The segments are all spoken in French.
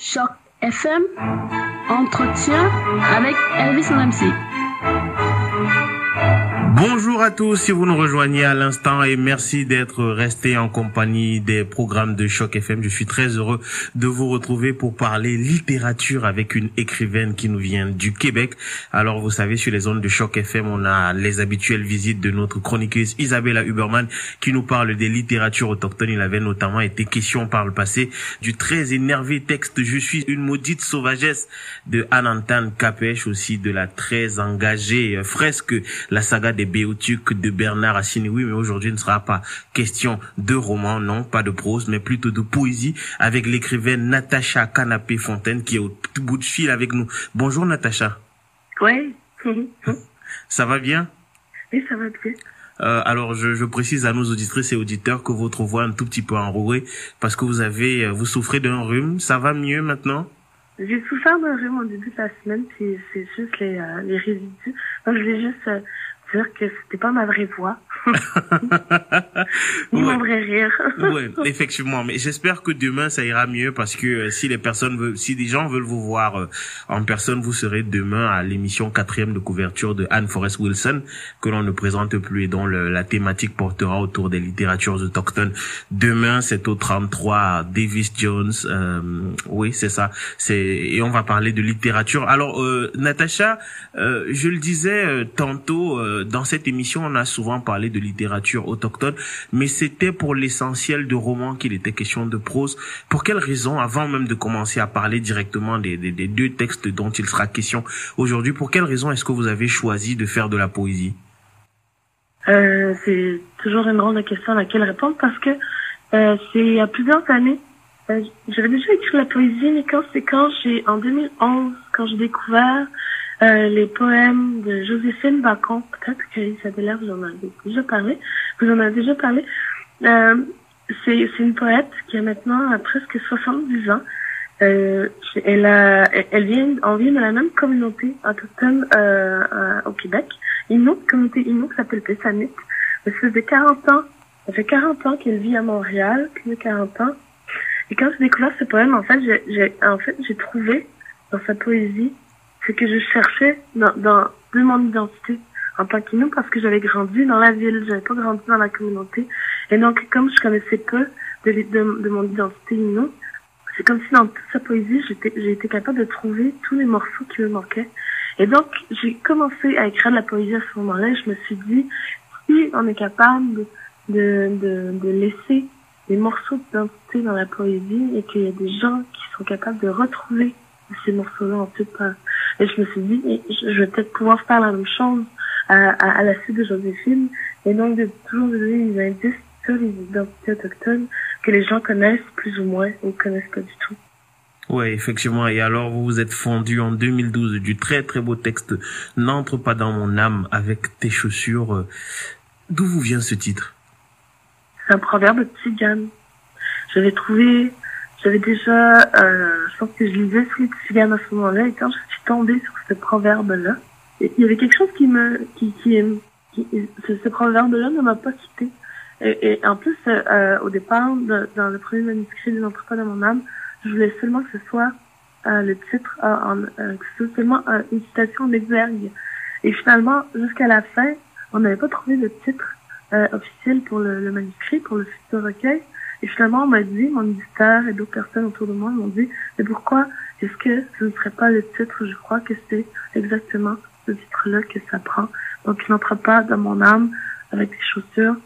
Choc FM, entretien avec Elvis MC. Bonjour à tous, si vous nous rejoignez à l'instant et merci d'être resté en compagnie des programmes de Choc FM. Je suis très heureux de vous retrouver pour parler littérature avec une écrivaine qui nous vient du Québec. Alors vous savez, sur les zones de Choc FM, on a les habituelles visites de notre chroniqueuse Isabella Huberman qui nous parle des littératures autochtones. Il avait notamment été question par le passé du très énervé texte Je suis une maudite sauvagesse de Anantan Kapech, aussi de la très engagée fresque La saga des Béotuc de Bernard Assini. Oui, mais aujourd'hui, il ne sera pas question de roman, non, pas de prose, mais plutôt de poésie avec l'écrivaine Natacha Canapé-Fontaine qui est au bout de fil avec nous. Bonjour Natacha. Oui. ça va bien? Oui, ça va bien. Euh, alors, je, je, précise à nos auditrices et auditeurs que votre voix est un tout petit peu enrouée parce que vous avez, euh, vous souffrez d'un rhume. Ça va mieux maintenant? J'ai souffert d'un rhume au début de la semaine, puis c'est juste les, euh, les résidus. Donc, je vais juste euh, dire que c'était pas ma vraie voix. Mon vrai rire. oui, effectivement. Mais j'espère que demain ça ira mieux parce que euh, si les personnes veulent, si des gens veulent vous voir euh, en personne, vous serez demain à l'émission quatrième de couverture de Anne Forrest Wilson que l'on ne présente plus et dont le, la thématique portera autour des littératures autochtones. Demain, c'est au 33 Davis Jones. Euh, oui, c'est ça. C'est et on va parler de littérature. Alors, Natacha, je le disais tantôt dans cette émission, on a souvent parlé de littérature autochtone, mais c'était pour l'essentiel de romans qu'il était question de prose. Pour quelle raison, avant même de commencer à parler directement des deux textes dont il sera question aujourd'hui, pour quelle raison est-ce que vous avez choisi de faire de la poésie? Euh, C'est toujours une grande question à laquelle répondre parce que euh, c'est il y a plusieurs années. Euh, J'avais déjà écrit la poésie, mais quand c'est quand j'ai en 2011 quand j'ai découvert euh, les poèmes de Joséphine Bacon, peut-être que Isabella vous en avez déjà parlé, vous en avez déjà parlé. Euh, c'est une poète qui a maintenant presque 70 ans. Euh, elle a, elle vient, on vient de la même communauté autochtone euh, euh, au Québec, une autre communauté Innu qui s'appelle Pessamit. Ça fait 40 ans, ça fait 40 ans qu'elle vit à Montréal, plus de 40 ans. Et quand j'ai découvert ce poème, en fait, j'ai, en fait, j'ai trouvé dans sa poésie ce que je cherchais dans, dans de mon identité en tant qu'Innu parce que j'avais grandi dans la ville, j'avais pas grandi dans la communauté. Et donc, comme je connaissais peu de, de, de mon identité Innu, c'est comme si dans toute sa poésie, j'ai été capable de trouver tous les morceaux qui me manquaient. Et donc, j'ai commencé à écrire de la poésie à ce moment-là. Je me suis dit, si on est capable de, de, de laisser des morceaux d'identité dans la poésie et qu'il y a des gens qui sont capables de retrouver ces morceaux-là ensuite. Et je me suis dit, je vais peut-être pouvoir faire la même chose à, à, à la suite de Joséphine. Et donc, de toujours donner des indices sur les identités autochtones que les gens connaissent plus ou moins ou connaissent pas du tout. Oui, effectivement. Et alors, vous vous êtes fondu en 2012 du très très beau texte N'entre pas dans mon âme avec tes chaussures. D'où vous vient ce titre? C'est un proverbe tzigane. J'avais trouvé, j'avais déjà, euh, je pense que je lisais sur les tziganes à ce moment-là, et quand je tombée sur ce proverbe-là, il y avait quelque chose qui me, qui, qui, ce, proverbe-là ne m'a pas quitté. Et, et, en plus, euh, au départ, dans le premier manuscrit des Entrepôts de mon âme, je voulais seulement que ce soit euh, le titre, euh, en, euh, que ce soit seulement une citation en exergue. Et finalement, jusqu'à la fin, on n'avait pas trouvé de titre officiel pour le, le, manuscrit, pour le futur recueil. Et finalement, on m'a dit, mon éditeur et d'autres personnes autour de moi m'ont dit, mais pourquoi est-ce que ce ne serait pas le titre Je crois que c'est exactement ce titre-là que ça prend. Donc, il n'entre pas dans mon âme avec des chaussures.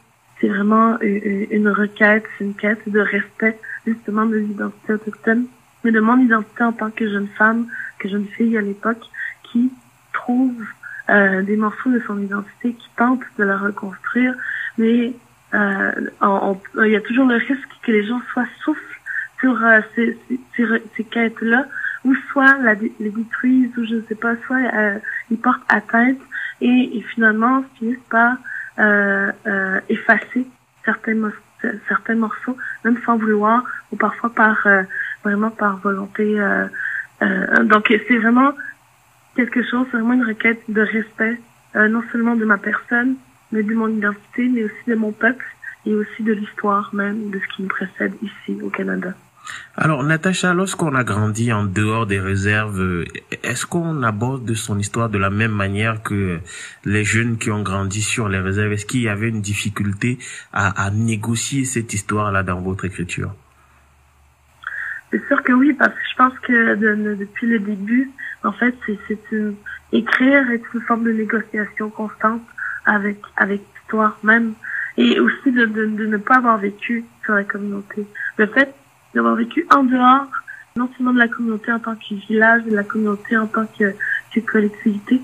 C'est vraiment une requête, c'est une quête de respect justement de l'identité autochtone, mais de mon identité en tant que jeune femme, que jeune fille à l'époque, qui trouve euh, des morceaux de son identité, qui tente de la reconstruire, mais euh, il y a toujours le risque que les gens soient soufflent sur euh, ces, ces, ces quêtes-là, ou soit la, les détruisent, ou je sais pas, soit euh, ils portent atteinte, et, et finalement finissent par euh, euh, effacer certains, certains morceaux, même sans vouloir, ou parfois par euh, vraiment par volonté. Euh, euh, donc c'est vraiment quelque chose, c'est vraiment une requête de respect, non seulement de ma personne, mais de mon identité, mais aussi de mon peuple et aussi de l'histoire même de ce qui me précède ici au Canada. Alors, Natacha, lorsqu'on a grandi en dehors des réserves, est-ce qu'on aborde de son histoire de la même manière que les jeunes qui ont grandi sur les réserves? Est-ce qu'il y avait une difficulté à, négocier cette histoire-là dans votre écriture? C'est sûr que oui, parce que je pense que depuis le début, en fait, c'est une écrire est une forme de négociation constante avec avec l'histoire même et aussi de, de, de ne pas avoir vécu sur la communauté. Le fait d'avoir vécu en dehors, non seulement de la communauté en tant que village, de la communauté en tant que, que collectivité,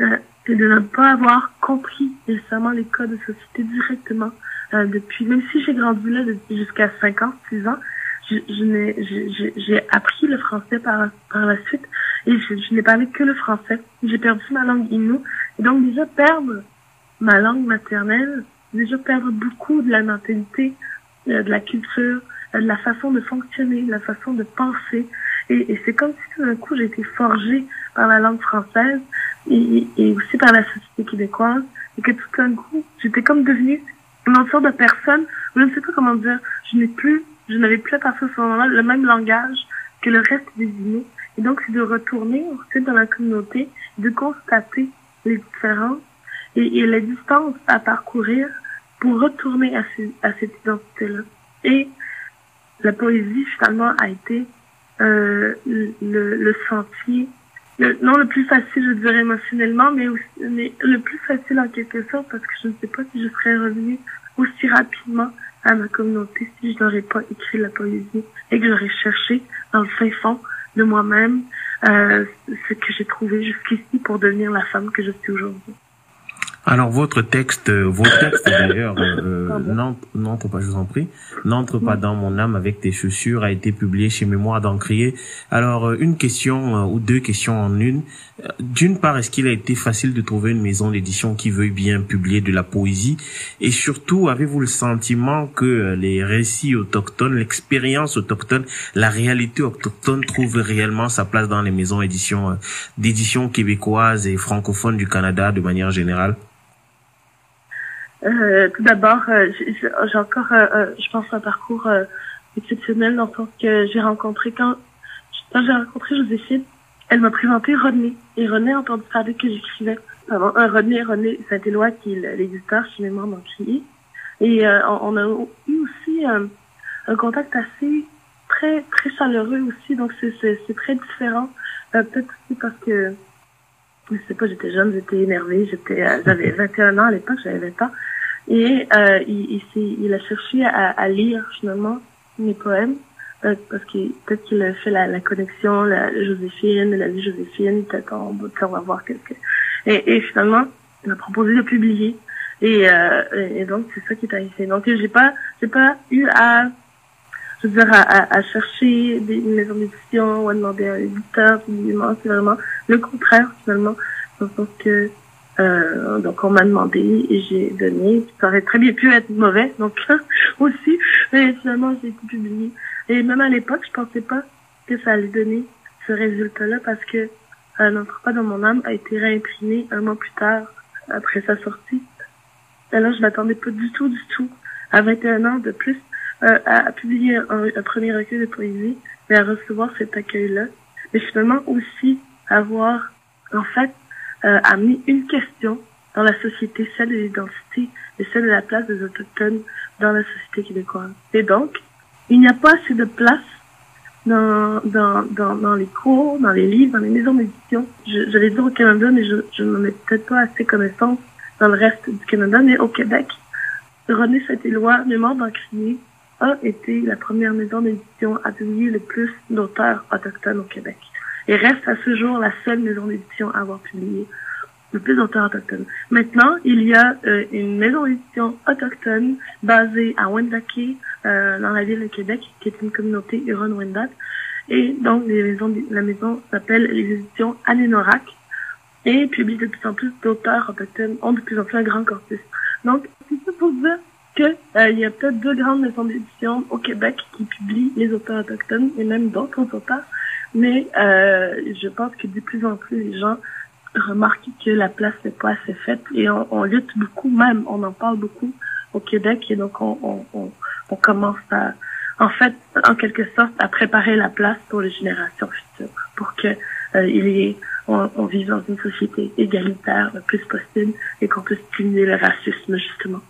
euh, et de ne pas avoir compris nécessairement les codes de société directement euh, depuis, même si j'ai grandi là jusqu'à 5 ans, 6 ans, je, je j'ai appris le français par, par la suite et je, je n'ai parlé que le français. J'ai perdu ma langue inou. Et donc déjà perdre ma langue maternelle, déjà perdre beaucoup de la mentalité, euh, de la culture, la façon de fonctionner, la façon de penser. Et, c'est comme si tout d'un coup j'ai été forgée par la langue française et, aussi par la société québécoise et que tout d'un coup j'étais comme devenue une sorte de personne, je ne sais pas comment dire, je n'ai plus, je n'avais plus à partir de ce moment-là le même langage que le reste des Inuits. Et donc c'est de retourner ensuite dans la communauté, de constater les différences et, et la distance à parcourir pour retourner à, à cette identité-là. Et la poésie finalement a été euh, le, le, sentier, non le plus facile je dirais émotionnellement, mais, aussi, mais le plus facile en quelque sorte parce que je ne sais pas si je serais revenue aussi rapidement à ma communauté si je n'aurais pas écrit la poésie et que j'aurais cherché dans le fin fond de moi-même euh, ce que j'ai trouvé jusqu'ici pour devenir la femme que je suis aujourd'hui. Alors votre texte, euh, vos textes d'ailleurs, euh, n'entre pas, je vous en prie, n'entre pas dans mon âme avec tes chaussures a été publié chez Mémoire d'Encrier. Alors euh, une question euh, ou deux questions en une. D'une part, est-ce qu'il a été facile de trouver une maison d'édition qui veuille bien publier de la poésie? Et surtout, avez-vous le sentiment que les récits autochtones, l'expérience autochtone, la réalité autochtone trouve réellement sa place dans les maisons d'édition d'édition québécoises et francophones du Canada de manière générale? Euh, tout d'abord, euh, j'ai encore, euh, je pense, un parcours exceptionnel dans le sens que j'ai rencontré quand, quand j'ai rencontré Joséphine, elle m'a présenté René. Et René a entendu parler que j'écrivais. Pardon, René, René Saint-Éloi, qui est l'éditeur chez Mémoire d'Encrier. Et on, a eu aussi un contact assez très très chaleureux aussi, donc c'est très différent. Peut-être aussi parce que je sais pas, j'étais jeune, j'étais énervée, j'étais j'avais 21 ans à l'époque, j'avais 20 ans. Et euh, il, il, il, a cherché à, à, lire finalement mes poèmes euh, parce que peut-être qu'il a fait la, la connexion, la, Joséphine, la vie Joséphine, peut-être on, va voir quelque. Et, et finalement, il m'a proposé de publier. Et, euh, et donc c'est ça qui est arrivé. Donc j'ai pas, j'ai pas eu à, je veux dire, à, à, chercher des maisons d'édition ou à demander à un éditeur. C'est vraiment le contraire finalement, dans le sens que euh, donc on m'a demandé et j'ai donné. Ça aurait très bien pu être mauvais, donc aussi. Mais finalement j'ai été publié. Et même à l'époque, je pensais pas que ça allait donner ce résultat-là parce que euh, N'entre pas dans mon âme a été réimprimé un mois plus tard après sa sortie. Là, je m'attendais pas du tout, du tout, à 21 ans de plus, euh, à, publier un, un, premier recueil de poésie, mais à recevoir cet accueil-là. Mais finalement aussi avoir, en fait, euh, a mis une question dans la société, celle de l'identité et celle de la place des Autochtones dans la société québécoise. Et donc, il n'y a pas assez de place dans, dans, dans, dans les cours, dans les livres, dans les maisons d'édition. Je, je l'ai dit au Canada, mais je, je n'en ai peut-être pas assez connaissance dans le reste du Canada, mais au Québec, René Saint-Éloi, Mémoire d'Encrier, a été la première maison d'édition à publier le plus d'auteurs autochtones au Québec et reste à ce jour la seule maison d'édition à avoir publié le plus d'auteurs autochtones. Maintenant, il y a euh, une maison d'édition autochtone basée à Wendake, euh, dans la ville de Québec, qui est une communauté Huron-Wendat. Et donc, la maison s'appelle les éditions Anenorak et publie de plus en plus d'auteurs autochtones, ont de plus en plus un grand corpus. Donc, c'est ça pour dire que euh, y a peut-être deux grandes maisons d'édition au Québec qui publient les auteurs autochtones et même d'autres auteurs mais euh, je pense que de plus en plus les gens remarquent que la place n'est pas assez faite et on, on, lutte beaucoup même, on en parle beaucoup au Québec et donc on, on, on, commence à en fait, en quelque sorte, à préparer la place pour les générations futures, pour que euh, il y ait, on, on vive dans une société égalitaire le plus possible et qu'on puisse diminuer le racisme, justement.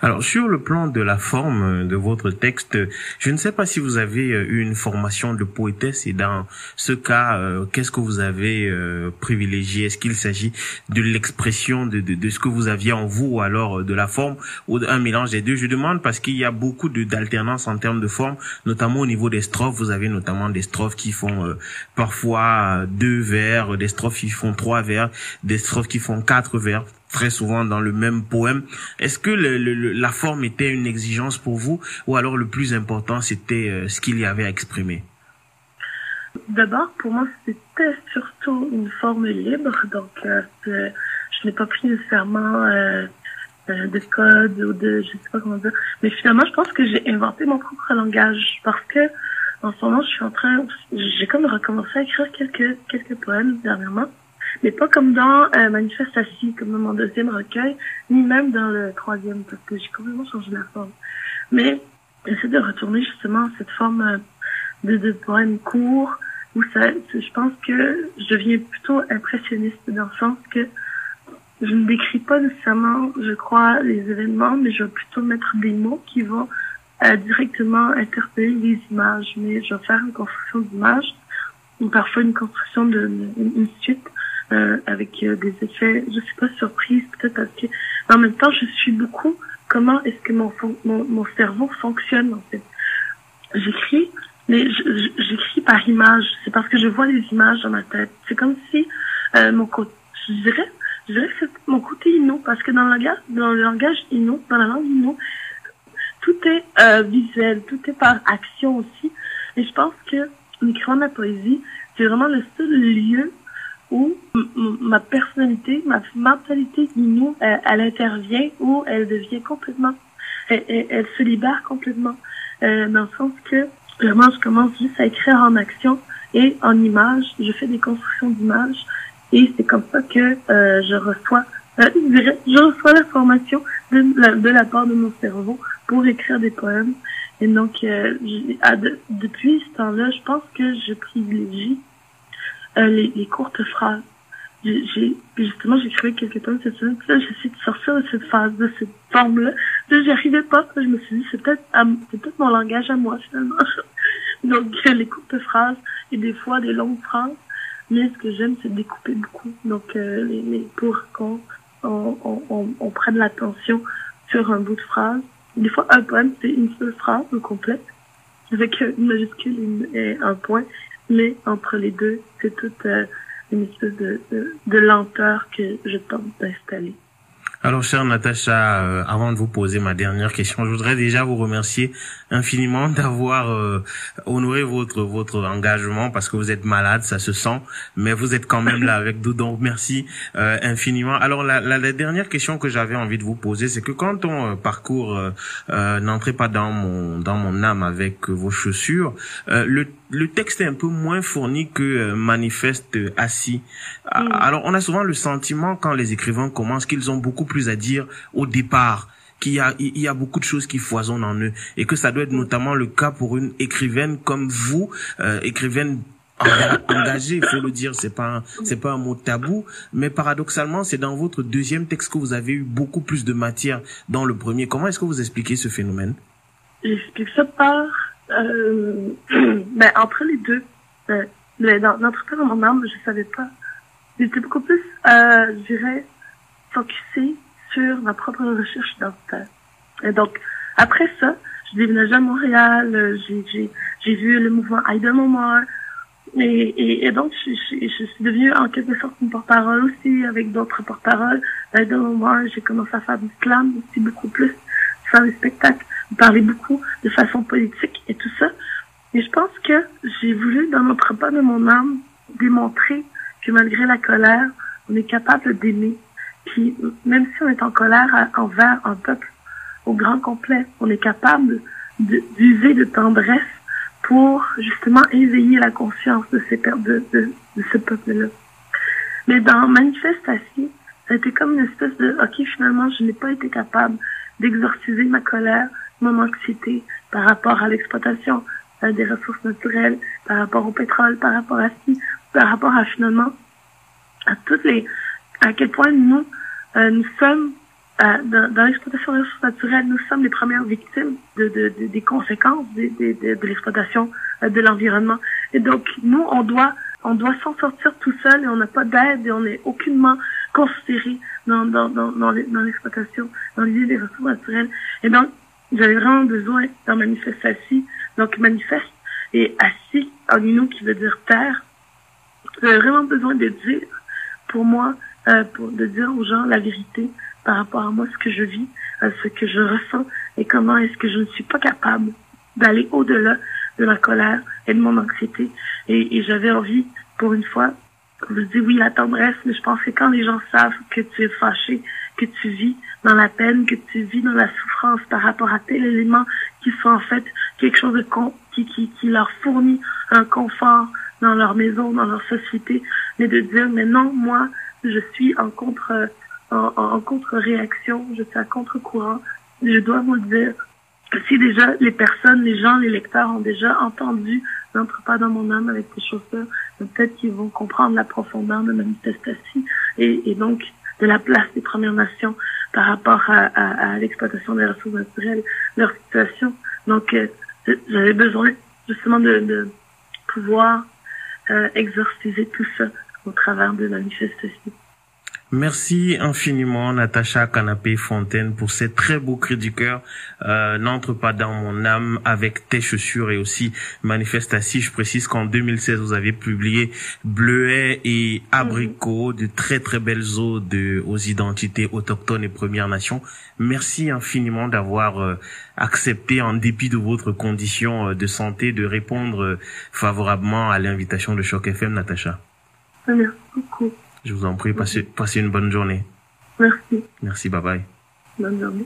Alors sur le plan de la forme de votre texte, je ne sais pas si vous avez euh, eu une formation de poétesse et dans ce cas, euh, qu'est-ce que vous avez euh, privilégié? Est-ce qu'il s'agit de l'expression de, ce que vous aviez en vous ou alors de la forme ou d'un mélange des deux? Je demande parce qu'il y a beaucoup d'alternance en termes de forme, notamment au niveau des strophes. Vous avez notamment des strophes qui font parfois deux vers, des strophes qui font trois vers, des strophes qui font quatre vers très souvent dans le même poème. Est-ce que le, le, la forme était une exigence pour vous ou alors le plus important c'était euh, ce qu'il y avait à exprimer? D'abord, pour moi, c'était surtout une forme libre. Donc, euh, je n'ai pas pris nécessairement euh, euh, de code ou de, je sais pas comment dire. Mais finalement, je pense que j'ai inventé mon propre langage parce que en ce moment, je suis en train, j'ai comme recommencé à écrire quelques quelques poèmes dernièrement mais pas comme dans euh, Manifeste assis, comme dans mon deuxième recueil, ni même dans le troisième, parce que j'ai complètement changé la forme. Mais j'essaie de retourner justement à cette forme euh, de, de poème court, où ça, je pense que je deviens plutôt impressionniste dans le sens que je ne décris pas nécessairement, je crois, les événements, mais je vais plutôt mettre des mots qui vont euh, directement interpeller les images. Mais je vais faire une construction d'images, ou parfois une construction de une suite euh, avec euh, des effets, je suis pas surprise, peut-être parce que en même temps, je suis beaucoup comment est-ce que mon, mon, mon cerveau fonctionne en fait? J'écris, mais j'écris par image. C'est parce que je vois les images dans ma tête. C'est comme si euh, mon côté, je dirais, je dirais que mon côté inno, parce que dans le langage, dans le langage inno, dans la langue inno, tout est euh, visuel, tout est par action aussi. Et je pense que l'écriture de la poésie, c'est vraiment le seul lieu où ma personnalité, ma mentalité nous, elle, elle, intervient, où elle devient complètement, elle, se libère complètement, euh, dans le sens que vraiment je commence juste à écrire en action et en images, je fais des constructions d'images et c'est comme ça que euh, je reçois, euh, je reçois la, de la part de mon cerveau pour écrire des poèmes. Et donc, euh, depuis ce temps-là, je pense que je privilégie euh, les, les, courtes phrases. J'ai justement j'ai créé quelques temps cette semaine. Là, j'essaie de sortir de cette phase, de cette forme-là. Là, j'y arrivais pas. Je me suis dit, c'est peut-être c'est peut-être mon langage à moi finalement. Donc les courtes phrases et des fois des longues phrases. Mais ce que j'aime, c'est découper beaucoup. Donc euh, les, les, pour qu'on on, on, on, prenne l'attention sur un bout de phrase. Des fois, un poème, c'est une seule phrase complète avec une majuscule et un point mais entre les deux, c'est toute euh, une espèce de, de, de lenteur que je tente d'installer. Alors, chère Natacha, euh, avant de vous poser ma dernière question, je voudrais déjà vous remercier infiniment d'avoir euh, honoré votre votre engagement parce que vous êtes malade, ça se sent, mais vous êtes quand même là avec nous, donc merci euh, infiniment. Alors, la, la, la, dernière question que j'avais envie de vous poser, c'est que quand on parcourt, n'entrez pas dans mon dans mon âme avec vos chaussures, le le texte est un peu moins fourni que manifeste assis. Mm. Alors, on a souvent le sentiment quand les écrivains commencent qu'ils ont beaucoup plus à dire au départ qu'il y a il y a beaucoup de choses qui foisonnent en eux et que ça doit être notamment le cas pour une écrivaine comme vous euh, écrivaine engagée il faut le dire c'est pas c'est pas un mot tabou mais paradoxalement c'est dans votre deuxième texte que vous avez eu beaucoup plus de matière dans le premier comment est-ce que vous expliquez ce phénomène? J'explique ça par euh, ben, entre les deux euh, dans notre dans mon âme je savais pas j'étais beaucoup plus euh, je dirais focusé sur ma propre recherche identitaire. Et donc, après ça, je déménagé à Montréal, j'ai vu le mouvement Aïda Moment, et, et, et, donc, je, je, je, suis devenue en quelque sorte une porte-parole aussi avec d'autres porte-paroles. Aïda Moment, j'ai commencé à faire du slam aussi beaucoup plus, faire des spectacles, parler beaucoup de façon politique et tout ça. Et je pense que j'ai voulu, dans pas de mon âme, démontrer que malgré la colère, on est capable d'aimer puis, même si on est en colère envers un peuple au grand complet, on est capable d'user de, tendresse pour justement éveiller la conscience de, de, de, de ce peuple-là. Mais dans Manifestation, été comme une espèce de, ok, finalement, je n'ai pas été capable d'exorciser ma colère mon anxiété par rapport à l'exploitation euh, des ressources naturelles, par rapport au pétrole, par rapport à ci, par rapport à finalement à toutes les à quel point nous euh, nous sommes euh, dans, l'exploitation des ressources naturelles, nous sommes les premières victimes de, de, de des conséquences de, de, de l'exploitation euh, de l'environnement. Et donc nous, on doit on doit s'en sortir tout seul et on n'a pas d'aide et on n'est aucunement considéré dans, dans, l'exploitation, dans l'idée des ressources naturelles. Et donc, j'avais vraiment besoin d'un manifeste assis, donc manifeste et assis en nous qui veut dire terre. J'avais vraiment besoin de dire, pour moi, euh, pour, de dire aux gens la vérité par rapport à moi, ce que je vis, ce que je ressens et comment est-ce que je ne suis pas capable d'aller au-delà de ma colère et de mon anxiété. Et j'avais envie, pour une fois, je dis oui, la tendresse, mais je pense que quand les gens savent que tu es fâché, que tu vis dans la peine, que tu vis dans la souffrance par rapport à tel élément qui sont en fait quelque chose de con, qui, qui, qui leur fournit un confort dans leur maison, dans leur société, mais de dire, mais non, moi, je suis en contre, en, en contre-réaction, je suis à contre-courant, je dois vous le dire. Si déjà les personnes, les gens, les lecteurs ont déjà entendu n'entre pas dans mon âme avec tes chaussures, peut-être qu'ils vont comprendre la profondeur de manifestation et, et donc de la place des Premières Nations par rapport à, à, à l'exploitation des ressources naturelles, leur situation. Donc, euh, j'avais besoin justement de, de pouvoir euh, exorciser tout ça au travers de manifestations. Merci infiniment Natacha Canapé Fontaine pour ces très beaux cris du cœur. Euh, N'entre pas dans mon âme avec tes chaussures et aussi manifeste assis. Je précise qu'en 2016 vous avez publié Bleuet et Abricot, de très très belles odes de, aux identités autochtones et Premières Nations. Merci infiniment d'avoir euh, accepté en dépit de votre condition euh, de santé de répondre euh, favorablement à l'invitation de Choc FM Natacha. Merci beaucoup. Je vous en prie, passez, passez une bonne journée. Merci. Merci, bye bye. Bonne journée.